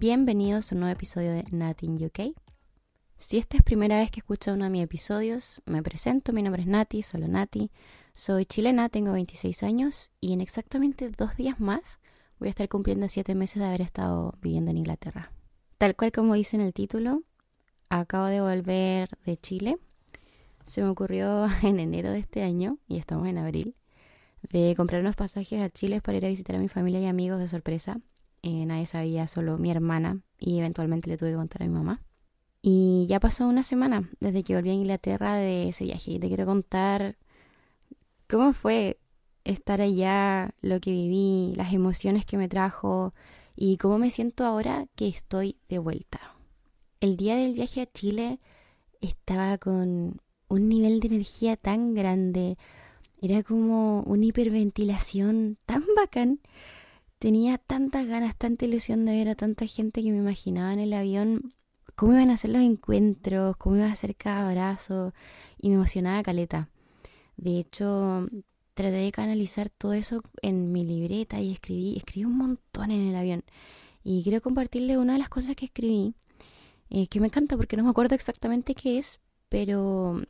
Bienvenidos a un nuevo episodio de Natin UK. Si esta es primera vez que escuchas uno de mis episodios, me presento, mi nombre es Nati, solo Nati. Soy chilena, tengo 26 años y en exactamente dos días más voy a estar cumpliendo 7 meses de haber estado viviendo en Inglaterra. Tal cual como dice en el título, acabo de volver de Chile. Se me ocurrió en enero de este año, y estamos en abril, de comprar unos pasajes a Chile para ir a visitar a mi familia y amigos de sorpresa. Eh, nadie sabía, solo mi hermana, y eventualmente le tuve que contar a mi mamá. Y ya pasó una semana desde que volví a Inglaterra de ese viaje y te quiero contar cómo fue estar allá, lo que viví, las emociones que me trajo y cómo me siento ahora que estoy de vuelta. El día del viaje a Chile estaba con un nivel de energía tan grande, era como una hiperventilación tan bacán. Tenía tantas ganas, tanta ilusión de ver a tanta gente que me imaginaba en el avión cómo iban a ser los encuentros, cómo iba a ser cada abrazo, y me emocionaba caleta. De hecho, traté de canalizar todo eso en mi libreta y escribí, escribí un montón en el avión. Y quiero compartirle una de las cosas que escribí, eh, que me encanta porque no me acuerdo exactamente qué es, pero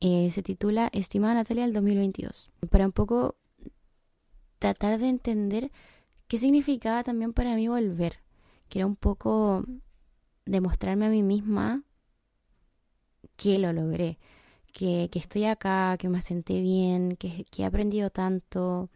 eh, se titula Estimada Natalia del 2022. Para un poco tratar de entender qué significaba también para mí volver, que era un poco demostrarme a mí misma que lo logré, que, estoy acá, que me senté bien, que, he aprendido tanto.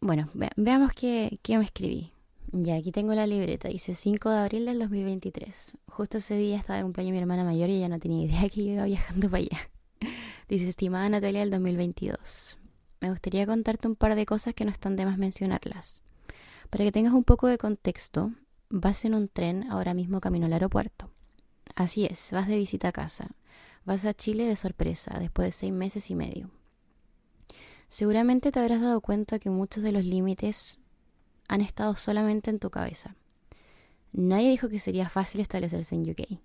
Bueno, veamos qué, qué me escribí. Ya, aquí tengo la libreta, dice 5 de abril del 2023. Justo ese día estaba de cumpleaños mi hermana mayor y ella no tenía idea que iba viajando para allá. Dice, estimada Natalia del 2022. Me gustaría contarte un par de cosas que no están de más mencionarlas. Para que tengas un poco de contexto, Vas en un tren ahora mismo camino al aeropuerto. Así es, vas de visita a casa. Vas a Chile de sorpresa, después de seis meses y medio. Seguramente te habrás dado cuenta que muchos de los límites han estado solamente en tu cabeza. Nadie dijo que sería fácil establecerse en UK,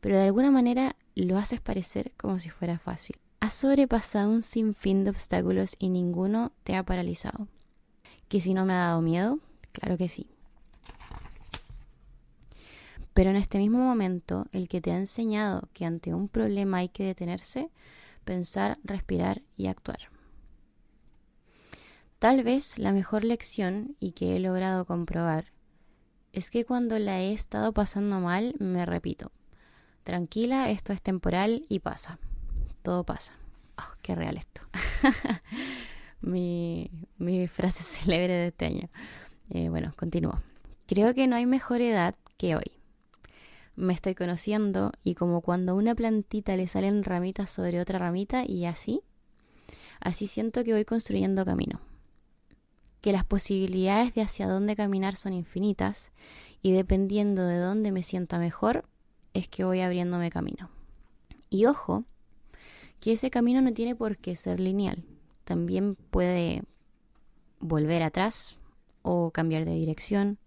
pero de alguna manera lo haces parecer como si fuera fácil. Has sobrepasado un sinfín de obstáculos y ninguno te ha paralizado. ¿Que si no me ha dado miedo? Claro que sí. Pero en este mismo momento, el que te ha enseñado que ante un problema hay que detenerse, pensar, respirar y actuar. Tal vez la mejor lección y que he logrado comprobar es que cuando la he estado pasando mal, me repito, tranquila, esto es temporal y pasa. Todo pasa. Oh, qué real esto. mi, frase célebre de este año. Eh, bueno, continúo. Creo que no hay mejor edad que hoy me estoy conociendo y como cuando a una plantita le salen ramitas sobre otra ramita y así, así siento que voy construyendo camino. Que las posibilidades de hacia dónde caminar son infinitas y dependiendo de dónde me sienta mejor, es que voy abriéndome camino. Y ojo, que ese camino no tiene por qué ser lineal. También puede volver atrás o cambiar de dirección,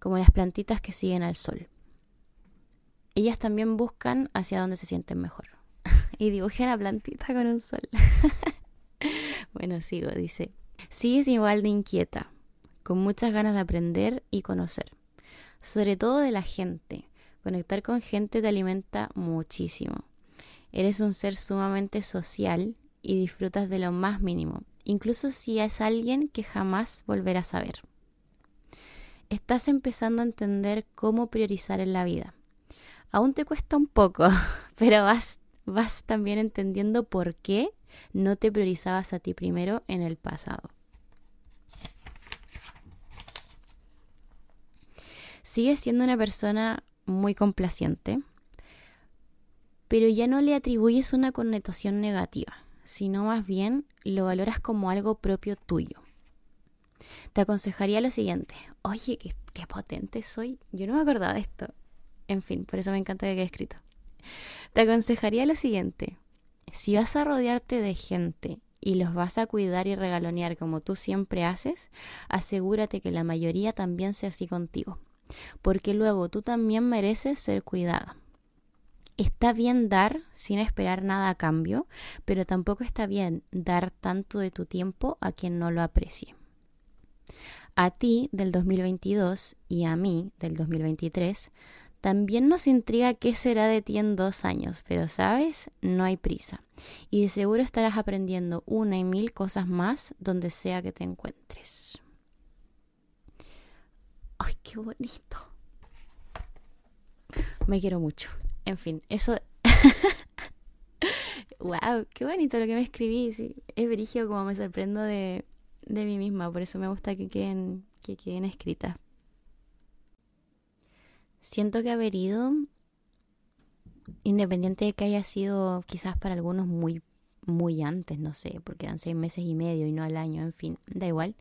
como las plantitas que siguen al sol ellas también buscan hacia dónde se sienten mejor. y dibujé la plantita con un sol. bueno, sigo, dice. Sigues igual de inquieta, con muchas ganas de aprender y conocer. Sobre todo de la gente. Conectar con gente te alimenta muchísimo. Eres un ser sumamente social y disfrutas de lo más mínimo, incluso si es alguien que jamás volverás a ver. Estás empezando a entender cómo priorizar en la vida Aún te cuesta un poco, pero vas, vas también entendiendo por qué no te priorizabas a ti primero en el pasado. Sigues siendo una persona muy complaciente, pero ya no le atribuyes una connotación negativa, sino más bien lo valoras como algo propio tuyo. Te aconsejaría lo siguiente, oye, qué, potente soy, yo no me acordaba de esto. En fin, por eso me encanta que quede escrito. Te aconsejaría lo siguiente. Si vas a rodearte de gente y los vas a cuidar y regalonear como tú siempre haces, asegúrate que la mayoría también sea así contigo. Porque luego tú también mereces ser cuidada. Está bien dar sin esperar nada a cambio, pero tampoco está bien dar tanto de tu tiempo a quien no lo aprecie. a ti del 2022 y a mí del 2023, también nos intriga qué será de ti en dos años, pero sabes, no hay prisa. Y de seguro estarás aprendiendo una y mil cosas más donde sea que te encuentres. ¡Ay, qué bonito! Me quiero mucho. En fin, eso... ¡Wow! ¡Qué bonito lo que me escribí! es brillo como me sorprendo de, de mí misma, por eso me gusta que queden, que queden escritas. Siento que haber ido, independiente de que haya sido quizás para algunos muy, muy antes, no sé, porque dan seis meses y medio y no al año, en fin, da igual.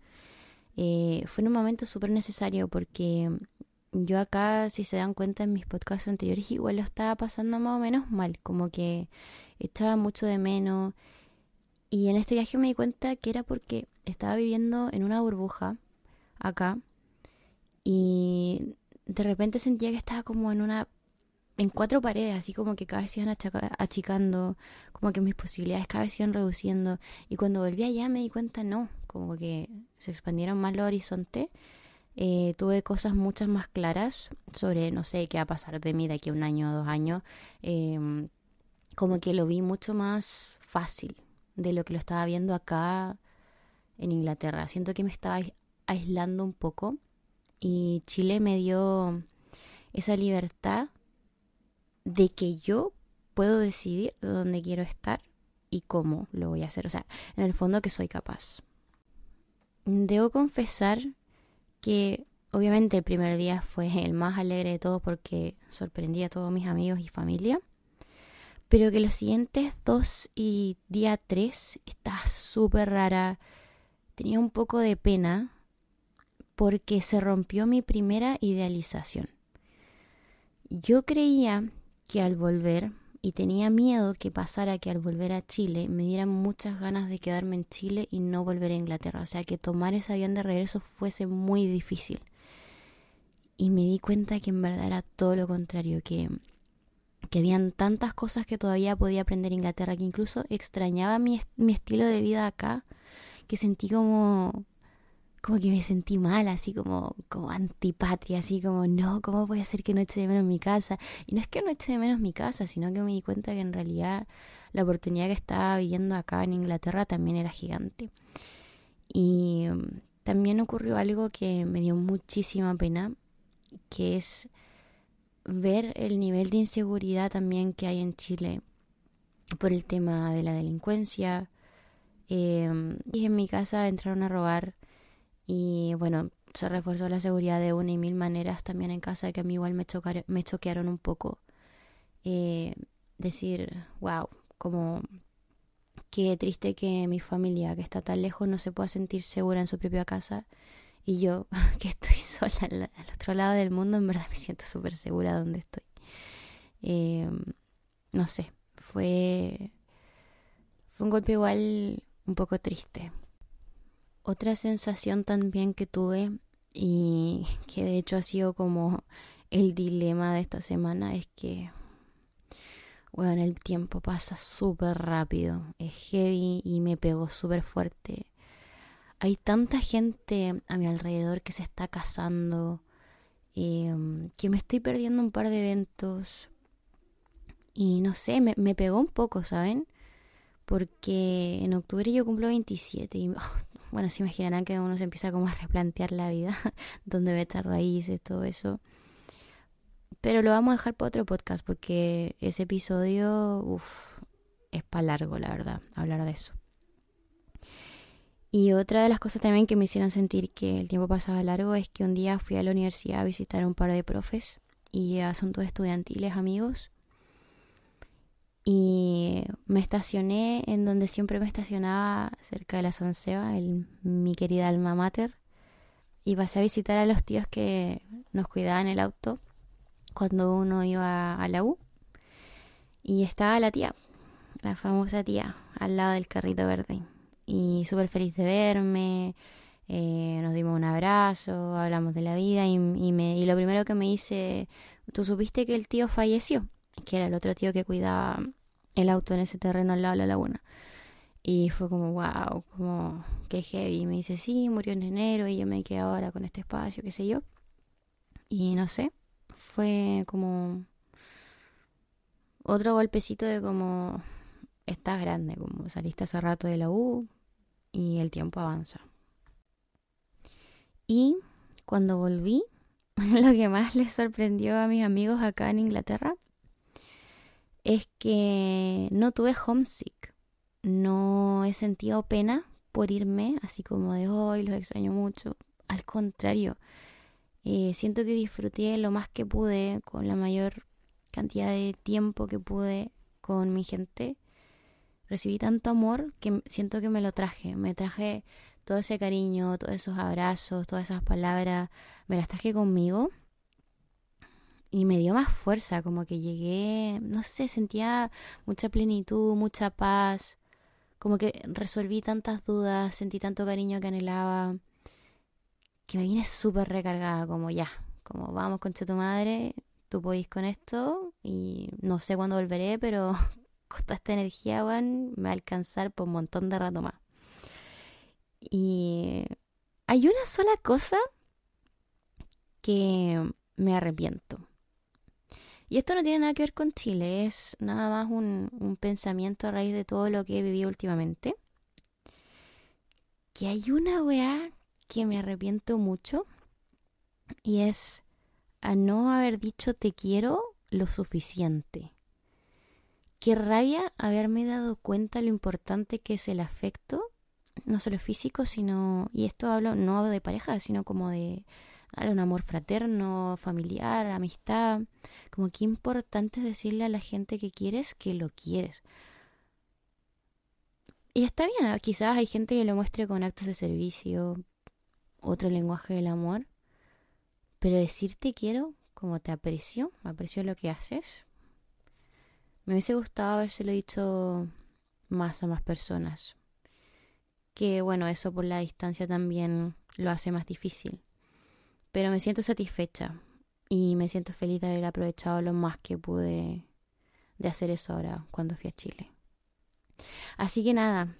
Eh, fue un momento súper necesario porque yo acá, si se dan cuenta en mis podcasts anteriores, igual lo estaba pasando más o menos mal, como que estaba mucho de menos. Y en este viaje me di cuenta que era porque estaba viviendo en una burbuja acá y de repente sentía que estaba como en una en cuatro paredes, así como que cada vez se iban achicando, como que mis posibilidades cada vez se iban reduciendo. Y cuando volví allá me di cuenta, no, como que se expandieron más los horizontes. Eh, tuve cosas muchas más claras sobre, no sé, qué va a pasar de mí de aquí a un año o dos años. Em, como que lo vi mucho más fácil de lo que lo estaba viendo acá en Inglaterra. Siento que me estaba aislando un poco y Chile me dio esa libertad de que yo puedo decidir dónde quiero estar y cómo lo voy a hacer. O sea, en el fondo que soy capaz. Debo confesar que obviamente el primer día fue el más alegre de todo porque sorprendí a todos mis amigos y familia. Pero que los siguientes dos y día tres está súper rara. Tenía un poco de pena porque se rompió mi primera idealización. Yo creía que al volver, y tenía miedo que pasara que al volver a Chile me dieran muchas ganas de quedarme en Chile y no volver a Inglaterra, o sea que tomar ese avión de regreso fuese muy difícil. Y me di cuenta que en verdad era todo lo contrario, que, que habían tantas cosas que todavía podía aprender en Inglaterra, que incluso extrañaba mi, mi estilo de vida acá, que sentí como como que me sentí mal, así como, como antipatria, así como, no, ¿cómo puede ser que no eche de menos mi casa? Y no es que no eche de menos mi casa, sino que me di cuenta que en realidad la oportunidad que estaba viviendo acá en Inglaterra también era gigante. Y mm, también ocurrió algo que me dio muchísima pena, que es ver el nivel de inseguridad también que hay en Chile por el tema de la delincuencia. Eh, y en mi casa entraron a robar y bueno, se reforzó la seguridad de una y mil maneras también en casa, que a mí igual me, me choquearon un poco. Eh, decir, wow, como qué triste que mi familia, que está tan lejos, no se pueda sentir segura en su propia casa. Y yo, que estoy sola al, otro lado del mundo, en verdad me siento súper segura donde estoy. Eh, no sé, fue, fue un golpe igual un poco triste. Otra sensación también que tuve y que de hecho ha sido como el dilema de esta semana es que, bueno, el tiempo pasa súper rápido, es heavy y me pegó súper fuerte. Hay tanta gente a mi alrededor que se está casando, em, que me estoy perdiendo un par de eventos y no sé, me, pegó un poco, ¿saben? Porque en octubre yo cumplo 27 y bueno, se imaginarán que uno se empieza como a replantear la vida, dónde va a echar raíces, todo eso. Pero lo vamos a dejar para otro podcast porque ese episodio, uff, es para largo, la verdad, hablar de eso. Y otra de las cosas también que me hicieron sentir que el tiempo pasaba largo es que un día fui a la universidad a visitar a un par de profes y asuntos estudiantiles amigos y me estacioné en donde siempre me estacionaba, cerca de la San Seba, el, mi querida alma mater. Y pasé a visitar a los tíos que nos cuidaban el auto cuando uno iba a la U. Y estaba la tía, la famosa tía, al lado del carrito verde. Y súper feliz de verme, eh, nos dimos un abrazo, hablamos de la vida y, y, me, y lo primero que me dice, ¿tú supiste que el tío falleció? Que era el otro tío que cuidaba el auto en ese terreno al lado de la laguna. Y fue como, wow, como, qué heavy. Y me dice, sí, murió en enero y yo me quedé ahora con este espacio, qué sé yo. Y no sé, fue como otro golpecito de como, estás grande, como saliste hace rato de la U y el tiempo avanza. Y cuando volví, lo que más les sorprendió a mis amigos acá en Inglaterra es que no tuve homesick no he sentido pena por irme, así como de hoy los extraño mucho. Al contrario, eh, siento que disfruté lo más que pude, con la mayor cantidad de tiempo que pude con mi gente. Recibí tanto amor que siento que me lo traje. Me traje todo ese cariño, todos esos abrazos, todas esas palabras, me las traje conmigo. Y me dio más fuerza, como que llegué, no sé, sentía mucha plenitud, mucha paz como que resolví tantas dudas, sentí tanto cariño que anhelaba, que me vine súper recargada, como ya, como vamos con tu madre, tú podés con esto y no sé cuándo volveré, pero con toda esta energía, Juan, me va a alcanzar por un montón de rato más. Y hay una sola cosa que me arrepiento. Y esto no tiene nada que ver con Chile, es nada más un, pensamiento a raíz de todo lo que he vivido últimamente. Que hay una weá que me arrepiento mucho y es a no haber dicho te quiero lo suficiente. Qué rabia haberme dado cuenta lo importante que es el afecto, no solo físico, sino, y esto hablo no de pareja, sino como de un amor fraterno, familiar, amistad. Como que importante es decirle a la gente que quieres que lo quieres. Y está bien, ¿ah? quizás hay gente que lo muestre con actos de servicio, otro lenguaje del amor, pero decirte quiero, como te aprecio, aprecio lo que haces. Me hubiese gustado habérselo dicho más a más personas. Que bueno, eso por la distancia también lo hace más difícil. Pero me siento satisfecha y me siento feliz de haber aprovechado lo más que pude de hacer eso ahora cuando fui a Chile. Así que nada,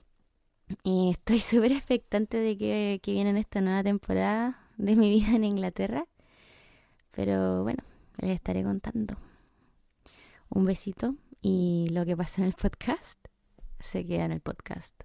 eh, estoy súper expectante de que, que viene esta nueva temporada de mi vida en Inglaterra. Pero bueno, les estaré contando. Un besito y lo que pasa en el podcast se queda en el podcast.